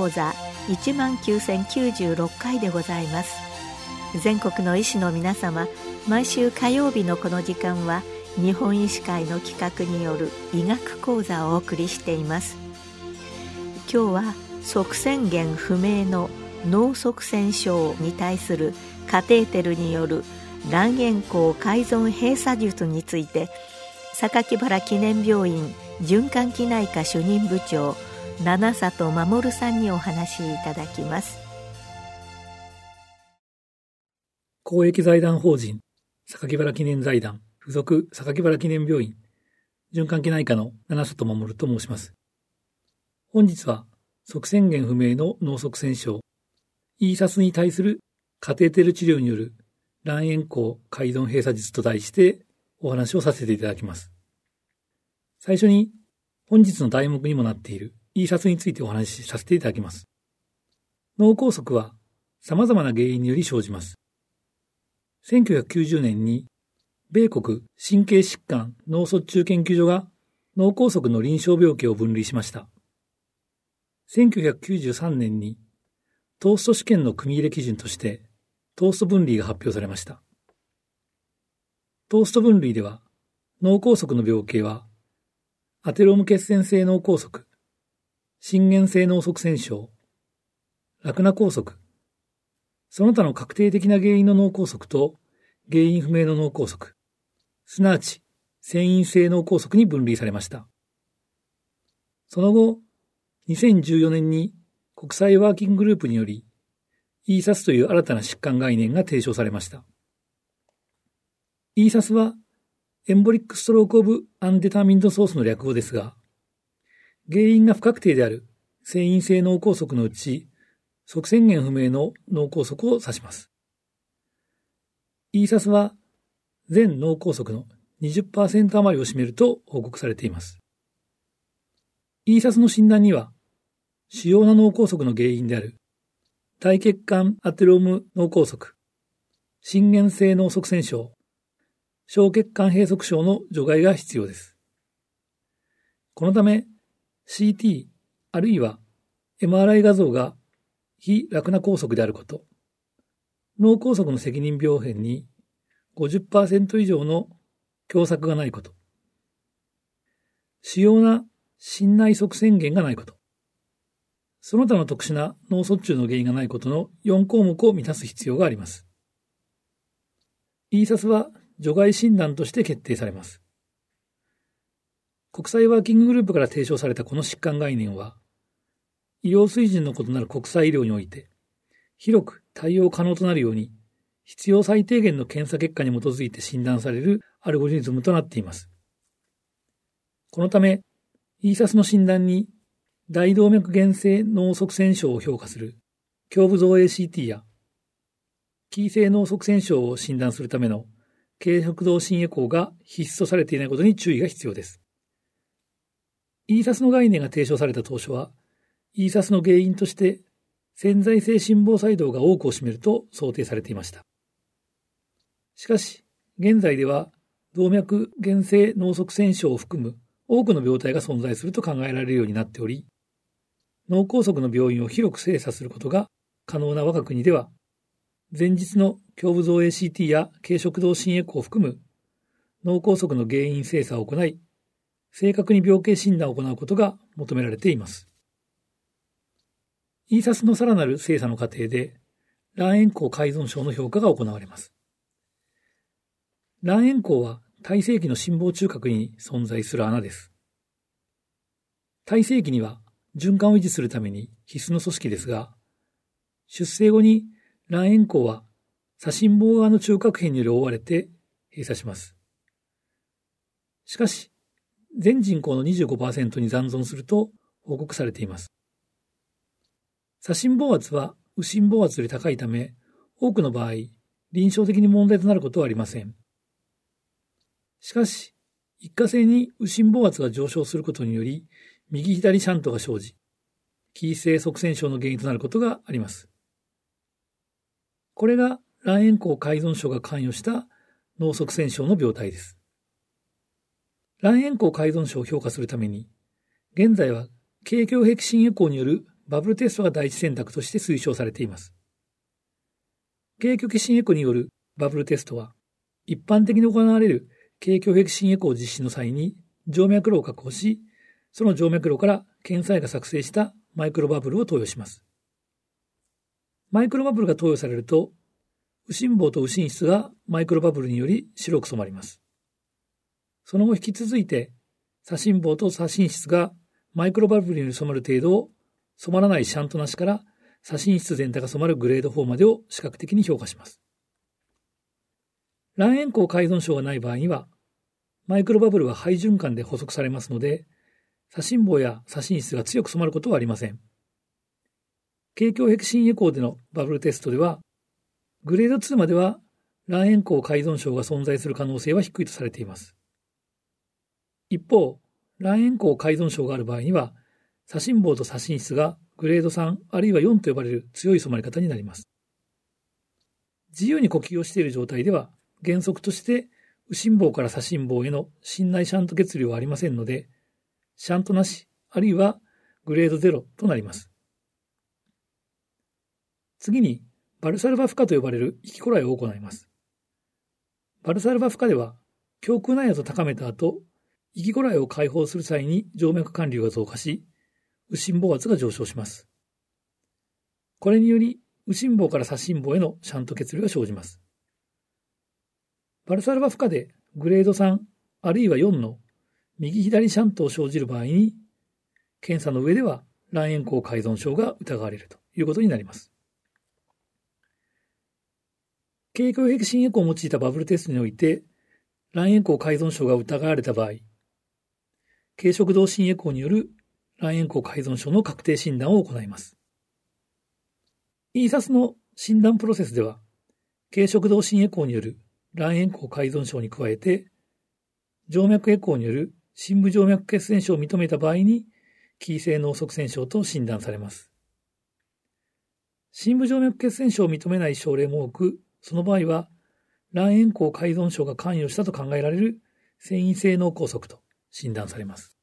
講座19,096回でございます。全国の医師の皆様毎週火曜日のこの時間は日本医師会の企画による医学講座をお送りしています。今日は側線源不明の脳側線症に対するカテーテルによる卵円孔改造閉鎖術について榊原記念病院循環器内科主任部長七里守さんにお話しいただきます公益財団法人榊原記念財団附属榊原記念病院循環器内科の七里守と申します本日は側線源不明の脳側線症イーサスに対するカテーテル治療による卵円孔改造閉鎖術と題してお話をさせていただきます。最初に本日の題目にもなっているイーサスについてお話しさせていただきます。脳梗塞は様々な原因により生じます。1990年に米国神経疾患脳卒中研究所が脳梗塞の臨床病気を分類しました。1993年にトースト試験の組み入れ基準として、トースト分類が発表されました。トースト分類では、脳梗塞の病形は、アテローム血栓性脳梗塞、心原性脳側栓症、ラクナ梗塞、その他の確定的な原因の脳梗塞と原因不明の脳梗塞、すなわち繊維性脳梗塞に分類されました。その後、2014年に国際ワーキンググループにより、ESAS という新たな疾患概念が提唱されました。ESAS は、エンボリックストロークオブアンデタミンドソースの略語ですが、原因が不確定である潜因性脳梗塞のうち、塞栓源不明の脳梗塞を指します。ESAS は、全脳梗塞の20%余りを占めると報告されています。ESAS の診断には、主要な脳梗塞の原因である大血管アテローム脳梗塞、心原性脳側栓症、小血管閉塞症の除外が必要です。このため CT あるいは MRI 画像が非楽な梗塞であること、脳梗塞の責任病変に50%以上の狭窄がないこと、主要な心内側線源がないこと、その他の特殊な脳卒中の原因がないことの4項目を満たす必要があります。ESAS は除外診断として決定されます。国際ワーキンググループから提唱されたこの疾患概念は、医療水準の異なる国際医療において、広く対応可能となるように、必要最低限の検査結果に基づいて診断されるアルゴリズムとなっています。このため、ESAS の診断に大動脈原性脳側栓症を評価する胸部造 ACT や、キー性脳側栓症を診断するための軽食道心エコーが必須とされていないことに注意が必要です。ESAS の概念が提唱された当初は、ESAS の原因として潜在性心房細動が多くを占めると想定されていました。しかし、現在では動脈原性脳側栓症を含む多くの病態が存在すると考えられるようになっており、脳梗塞の病院を広く精査することが可能な我が国では、前日の胸部造 ACT や軽食道心エコを含む脳梗塞の原因精査を行い、正確に病形診断を行うことが求められています。イーサスのさらなる精査の過程で、卵円孔改造症の評価が行われます。卵円孔は体性器の心房中核に存在する穴です。体性器には循環を維持するために必須の組織ですが、出生後に卵円孔は左心房側の中核片により覆われて閉鎖します。しかし、全人口の25%に残存すると報告されています。左心房圧は右心房圧より高いため、多くの場合、臨床的に問題となることはありません。しかし、一過性に右心房圧が上昇することにより、右左シャントが生じ、キー性側線症の原因となることがあります。これが卵円孔改造症が関与した脳側線症の病態です。卵円孔改造症を評価するために、現在は、軽胸壁心エコーによるバブルテストが第一選択として推奨されています。経虚心エコーによるバブルテストは、一般的に行われる経虚壁心エコを実施の際に静脈炉を確保し、その静脈炉から検査医が作成したマイクロバブルを投与します。マイクロバブルが投与されると、右心房と右心室がマイクロバブルにより白く染まります。その後引き続いて、左心房と左心室がマイクロバブルにより染まる程度を染まらないシャントなしから左心室全体が染まるグレード4までを視覚的に評価します。卵円孔改存症がない場合には、マイクロバブルは肺循環で補足されますので、左心房や左心室が強く染まることはありません。経境壁心エコーでのバブルテストでは、グレード2までは卵円孔改存症が存在する可能性は低いとされています。一方、卵円孔改存症がある場合には、左心房と左心室がグレード3あるいは4と呼ばれる強い染まり方になります。自由に呼吸をしている状態では、原則として右心房から左心房への心内シャント血流はありませんので、シャントなし、あるいはグレード0となります。次に、バルサルバ負荷と呼ばれる息こらえを行います。バルサルバ負荷では、胸腔内圧を高めた後、息こらえを解放する際に静脈管流が増加し、右心房圧が上昇します。これにより、右心房から左心房へのシャント血流が生じます。バルサルバ負荷でグレード3あるいは4の右左シャントを生じる場合に、検査の上では卵円孔改存症が疑われるということになります。経口壁心エコを用いたバブルテストにおいて、卵円孔改存症が疑われた場合、軽食道心エコーによる卵円孔改存症の確定診断を行います。ESAS の診断プロセスでは、軽食道心エコーによる卵円孔改存症に加えて、静脈エコーによる深部静脈血栓症を認めた場合に、キー性脳塞栓症と診断されます。深部静脈血栓症を認めない症例も多く、その場合は、卵円孔改存症が関与したと考えられる繊維性脳梗塞と診断されます。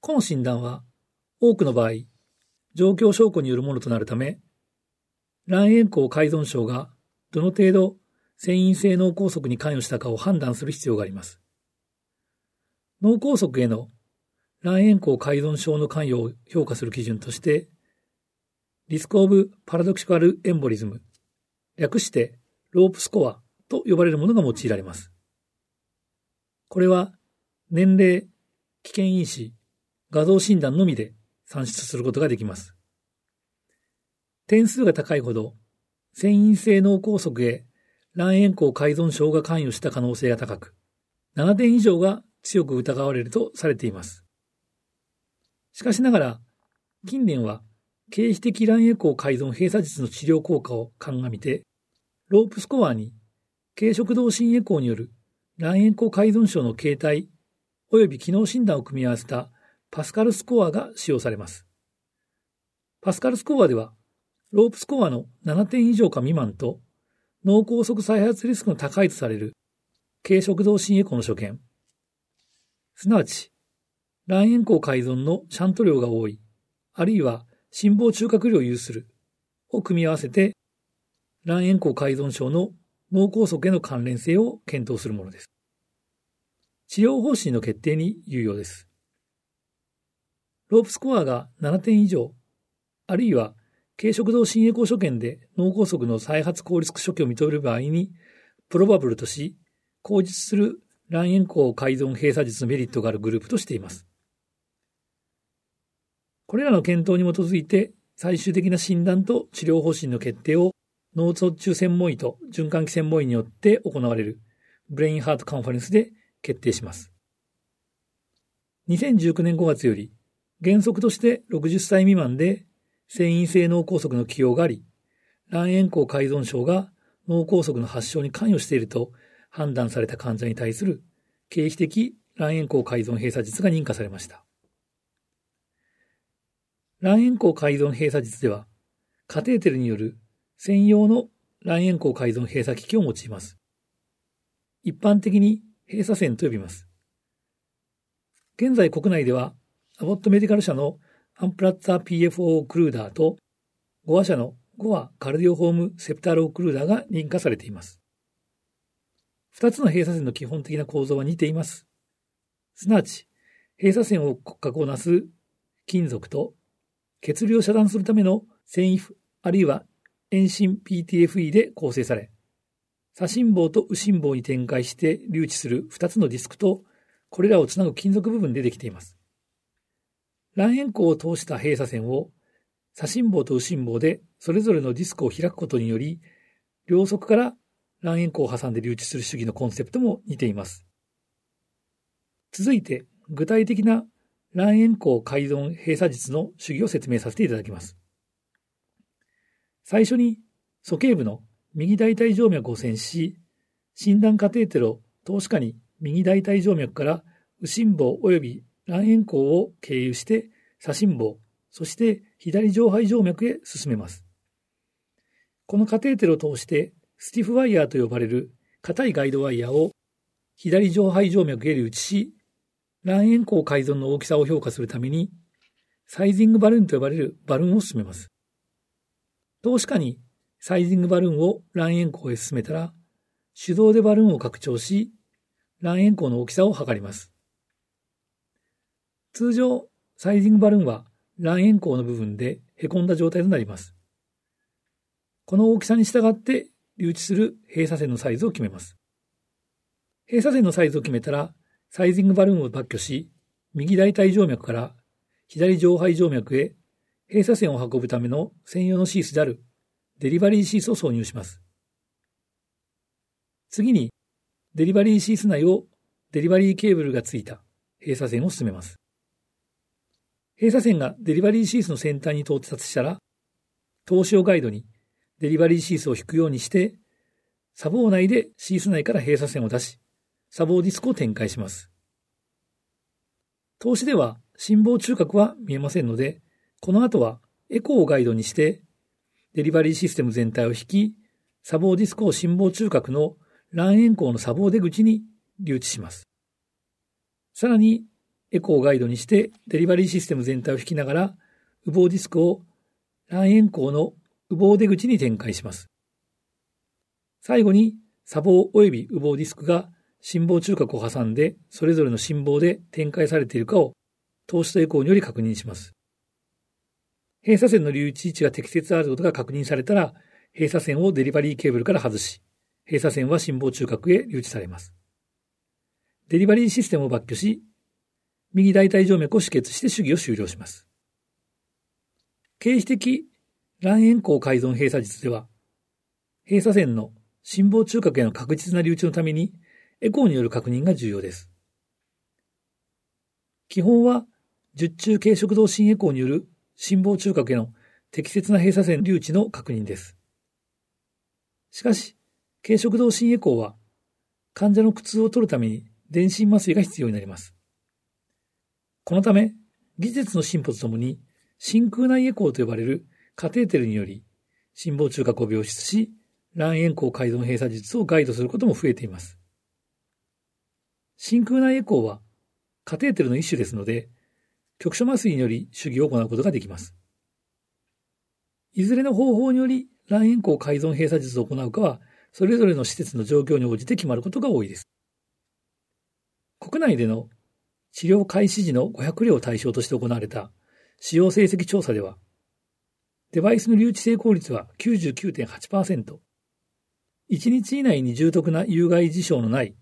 この診断は、多くの場合、状況証拠によるものとなるため、卵円孔改存症がどの程度繊維性脳梗塞に関与したかを判断する必要があります。脳梗塞への卵円孔改存症の関与を評価する基準として、リスクオブパラドクシカルエンボリズム、略してロープスコアと呼ばれるものが用いられます。これは年齢、危険因子、画像診断のみで算出することができます。点数が高いほど、繊維性脳梗塞へ卵円孔改存症が関与した可能性が高く、7点以上が強く疑われるとされています。しかしながら、近年は経費的卵円孔改存閉鎖術の治療効果を鑑みて、ロープスコアに軽食道心エコーによる卵円孔改存症の形態及び機能診断を組み合わせたパスカルスコアが使用されます。パスカルスコアでは、ロープスコアの7点以上か未満と脳梗塞再発リスクの高いとされる軽食道心エコの所見、すなわち、卵円孔改存のシャント量が多い、あるいは心房中核量を有する、を組み合わせて、卵円孔改存症の脳梗塞への関連性を検討するものです。治療方針の決定に有用です。ロープスコアが7点以上、あるいは軽食道心エコ所見で脳梗塞の再発効率初期を認める場合に、プロバブルとし、口実する卵円孔改造閉鎖術のメリットがあるグループとしています。これらの検討に基づいて、最終的な診断と治療方針の決定を脳卒中専門医と循環器専門医によって行われるBrain Heart Conference で決定します。2019年5月より原則として60歳未満で潜因性脳梗塞の既往があり、卵円孔開存症が脳梗塞の発症に関与していると判断された患者に対する経皮的卵円孔開存閉鎖術が認可されました。卵円孔開存閉鎖術では、カテーテルによる専用の卵円孔改存閉鎖機器を用います。一般的に閉鎖線と呼びます。現在国内では、アボットメディカル社のアンプラッツァ PFO クルーダーと5話社の5話カルディオホームセプタールオクルーダーが認可されています。2つの閉鎖線の基本的な構造は似ています。すなわち、閉鎖線を骨格をなす金属と血流を遮断するための繊維あるいは遠心 PTFE で構成され、左心房と右心房に展開して留置する2つのディスクとこれらをつなぐ金属部分でできています。卵円孔を通した閉鎖線を左心房と右心房でそれぞれのディスクを開くことにより、両側から卵円孔を挟んで留置する主義のコンセプトも似ています。続いて、具体的な卵円孔改造閉鎖術の主義を説明させていただきます。最初に、鼠径部の右大腿静脈を栓し、診断カテーテルを投資下に右大腿静脈から右心房及び卵円孔を経由して左心房、そして左上肺静脈へ進めます。このカテーテルを通してスティフワイヤーと呼ばれる硬いガイドワイヤーを左上肺静脈へ留置し、卵円孔改造の大きさを評価するために、サイジングバルーンと呼ばれるバルーンを進めます。投資下にサイジングバルーンを卵円孔へ進めたら、手動でバルーンを拡張し、卵円孔の大きさを測ります。通常、サイジングバルーンは卵円孔の部分で凹んだ状態となります。この大きさに従って留置する閉鎖線のサイズを決めます。閉鎖線のサイズを決めたら、サイジングバルーンを抜去し、右大腿静脈から左上肺静脈へ閉鎖線を運ぶための専用のシースであるデリバリーシースを挿入します。次に、デリバリーシース内をデリバリーケーブルがついた閉鎖線を進めます。閉鎖線がデリバリーシースの先端に到達したら、投資をガイドにデリバリーシースを引くようにして、砂防内でシース内から閉鎖線を出し、砂防ディスクを展開します。投資では心房中核は見えませんので、この後はエコーをガイドにして、デリバリーシステム全体を引き、砂防ディスクを心房中核の卵円孔の砂防出口に留置します。さらに、エコーをガイドにしてデリバリーシステム全体を引きながら、羽房ディスクを卵円孔の羽房出口に展開します。最後に、砂防及び羽房ディスクが心房中核を挟んで、それぞれの心房で展開されているかを、投資とエコーにより確認します。閉鎖線の留置位置が適切であることが確認されたら、閉鎖線をデリバリーケーブルから外し、閉鎖線は心房中核へ留置されます。デリバリーシステムを抜去し、右大腿静脈を止血して主義を終了します。経費的卵円孔改造閉鎖術では、閉鎖線の心房中核への確実な留置のために、エコーによる確認が重要です。基本は、十中軽食道心エコーによる心房中核への適切な閉鎖線留置の確認です。しかし、軽食道心エコーは、患者の苦痛を取るために電心麻酔が必要になります。このため、技術の進歩とともに、真空内エコーと呼ばれるカテーテルにより心房中核を病出し、卵円孔改造閉鎖術をガイドすることも増えています。真空内エコーはカテーテルの一種ですので、局所麻酔により主義を行うことができます。いずれの方法により卵円孔改造閉鎖術を行うかは、それぞれの施設の状況に応じて決まることが多いです。国内での治療開始時の500例を対象として行われた使用成績調査では、デバイスの留置成功率は99.8%。1日以内に重篤な有害事象のない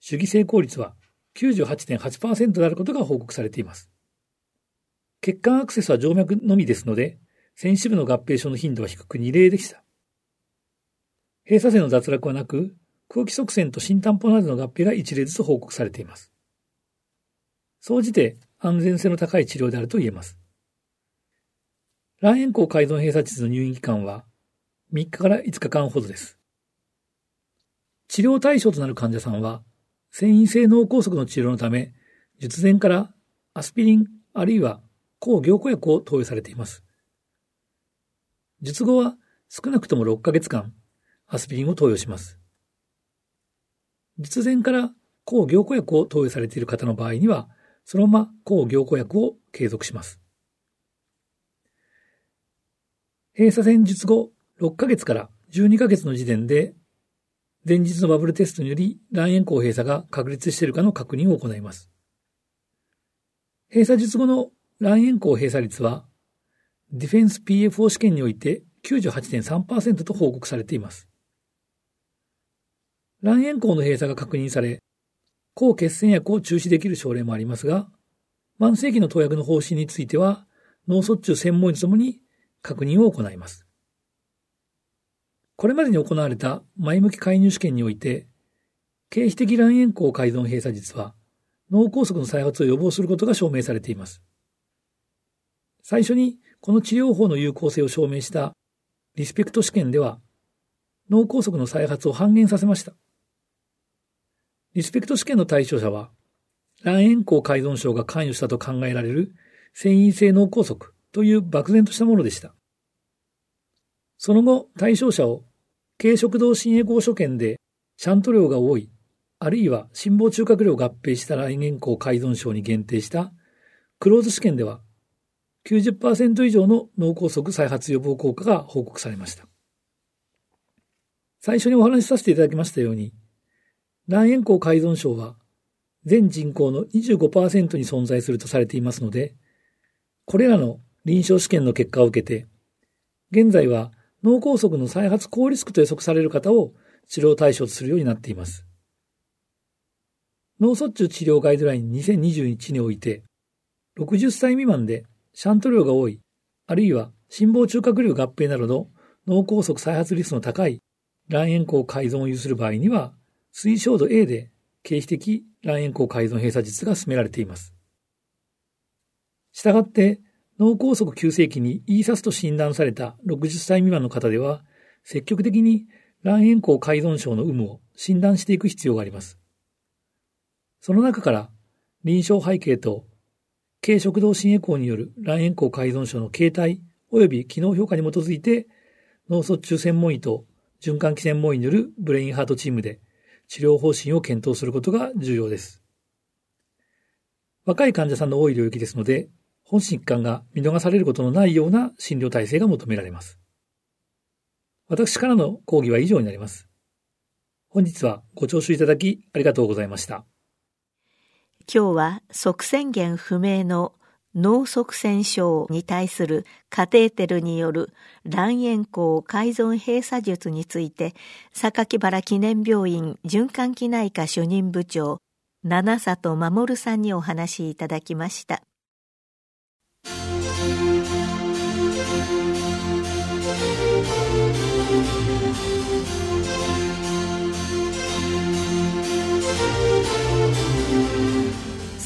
主義成功率は98.8%であることが報告されています。血管アクセスは静脈のみですので、センシブの合併症の頻度は低く2例でした。閉鎖線の脱落はなく、空気側線と新担保などの合併が1例ずつ報告されています。総じて安全性の高い治療であると言えます。卵円孔改造閉鎖術の入院期間は3日から5日間ほどです。治療対象となる患者さんは、繊維性脳梗塞の治療のため、術前からアスピリンあるいは抗凝固薬を投与されています。術後は少なくとも6ヶ月間、アスピリンを投与します。術前から抗凝固薬を投与されている方の場合には、そのまま抗凝固薬を継続します。閉鎖戦術後6ヶ月から12ヶ月の時点で、前日のバブルテストにより卵円孔閉鎖が確立しているかの確認を行います。閉鎖術後の卵円孔閉鎖率は、ディフェンス PFO 試験において98.3%と報告されています。卵円孔の閉鎖が確認され、抗血栓薬を中止できる症例もありますが、慢性期の投薬の方針については、脳卒中専門医とともに確認を行います。これまでに行われた前向き介入試験において、経費的卵円孔改造閉鎖術は脳梗塞の再発を予防することが証明されています。最初にこの治療法の有効性を証明したリスペクト試験では脳梗塞の再発を半減させました。リスペクト試験の対象者は卵円孔改造症が関与したと考えられる繊維性脳梗塞という漠然としたものでした。その後、対象者を軽食道心エコー所見でシャント量が多い、あるいは心房中核量合併した来年口改造症に限定したクローズ試験では90%以上の脳梗塞再発予防効果が報告されました。最初にお話しさせていただきましたように、卵円孔改造症は全人口の25%に存在するとされていますので、これらの臨床試験の結果を受けて、現在は脳梗塞の再発高リスクと予測される方を治療対象とするようになっています。脳卒中治療ガイドライン2021において、60歳未満でシャント量が多い、あるいは心房中核瘤合併などの脳梗塞再発リスクの高い卵円孔改造を有する場合には、推奨度 A で経費的卵円孔改造閉鎖術が進められています。したがって、脳梗塞急性期に ESAS と診断された60歳未満の方では、積極的に卵円孔改造症の有無を診断していく必要があります。その中から、臨床背景と、軽食道心エコーによる卵円孔改造症の形態及び機能評価に基づいて、脳卒中専門医と循環器専門医によるブレインハートチームで治療方針を検討することが重要です。若い患者さんの多い領域ですので、本心一貫が見逃されることのないような診療体制が求められます。私からの講義は以上になります。本日はご聴取いただきありがとうございました。今日は側線源不明の脳側線症に対するカテーテルによる卵円孔改造閉鎖術について榊原記念病院循環器内科主任部長七里守さんにお話しいただきました。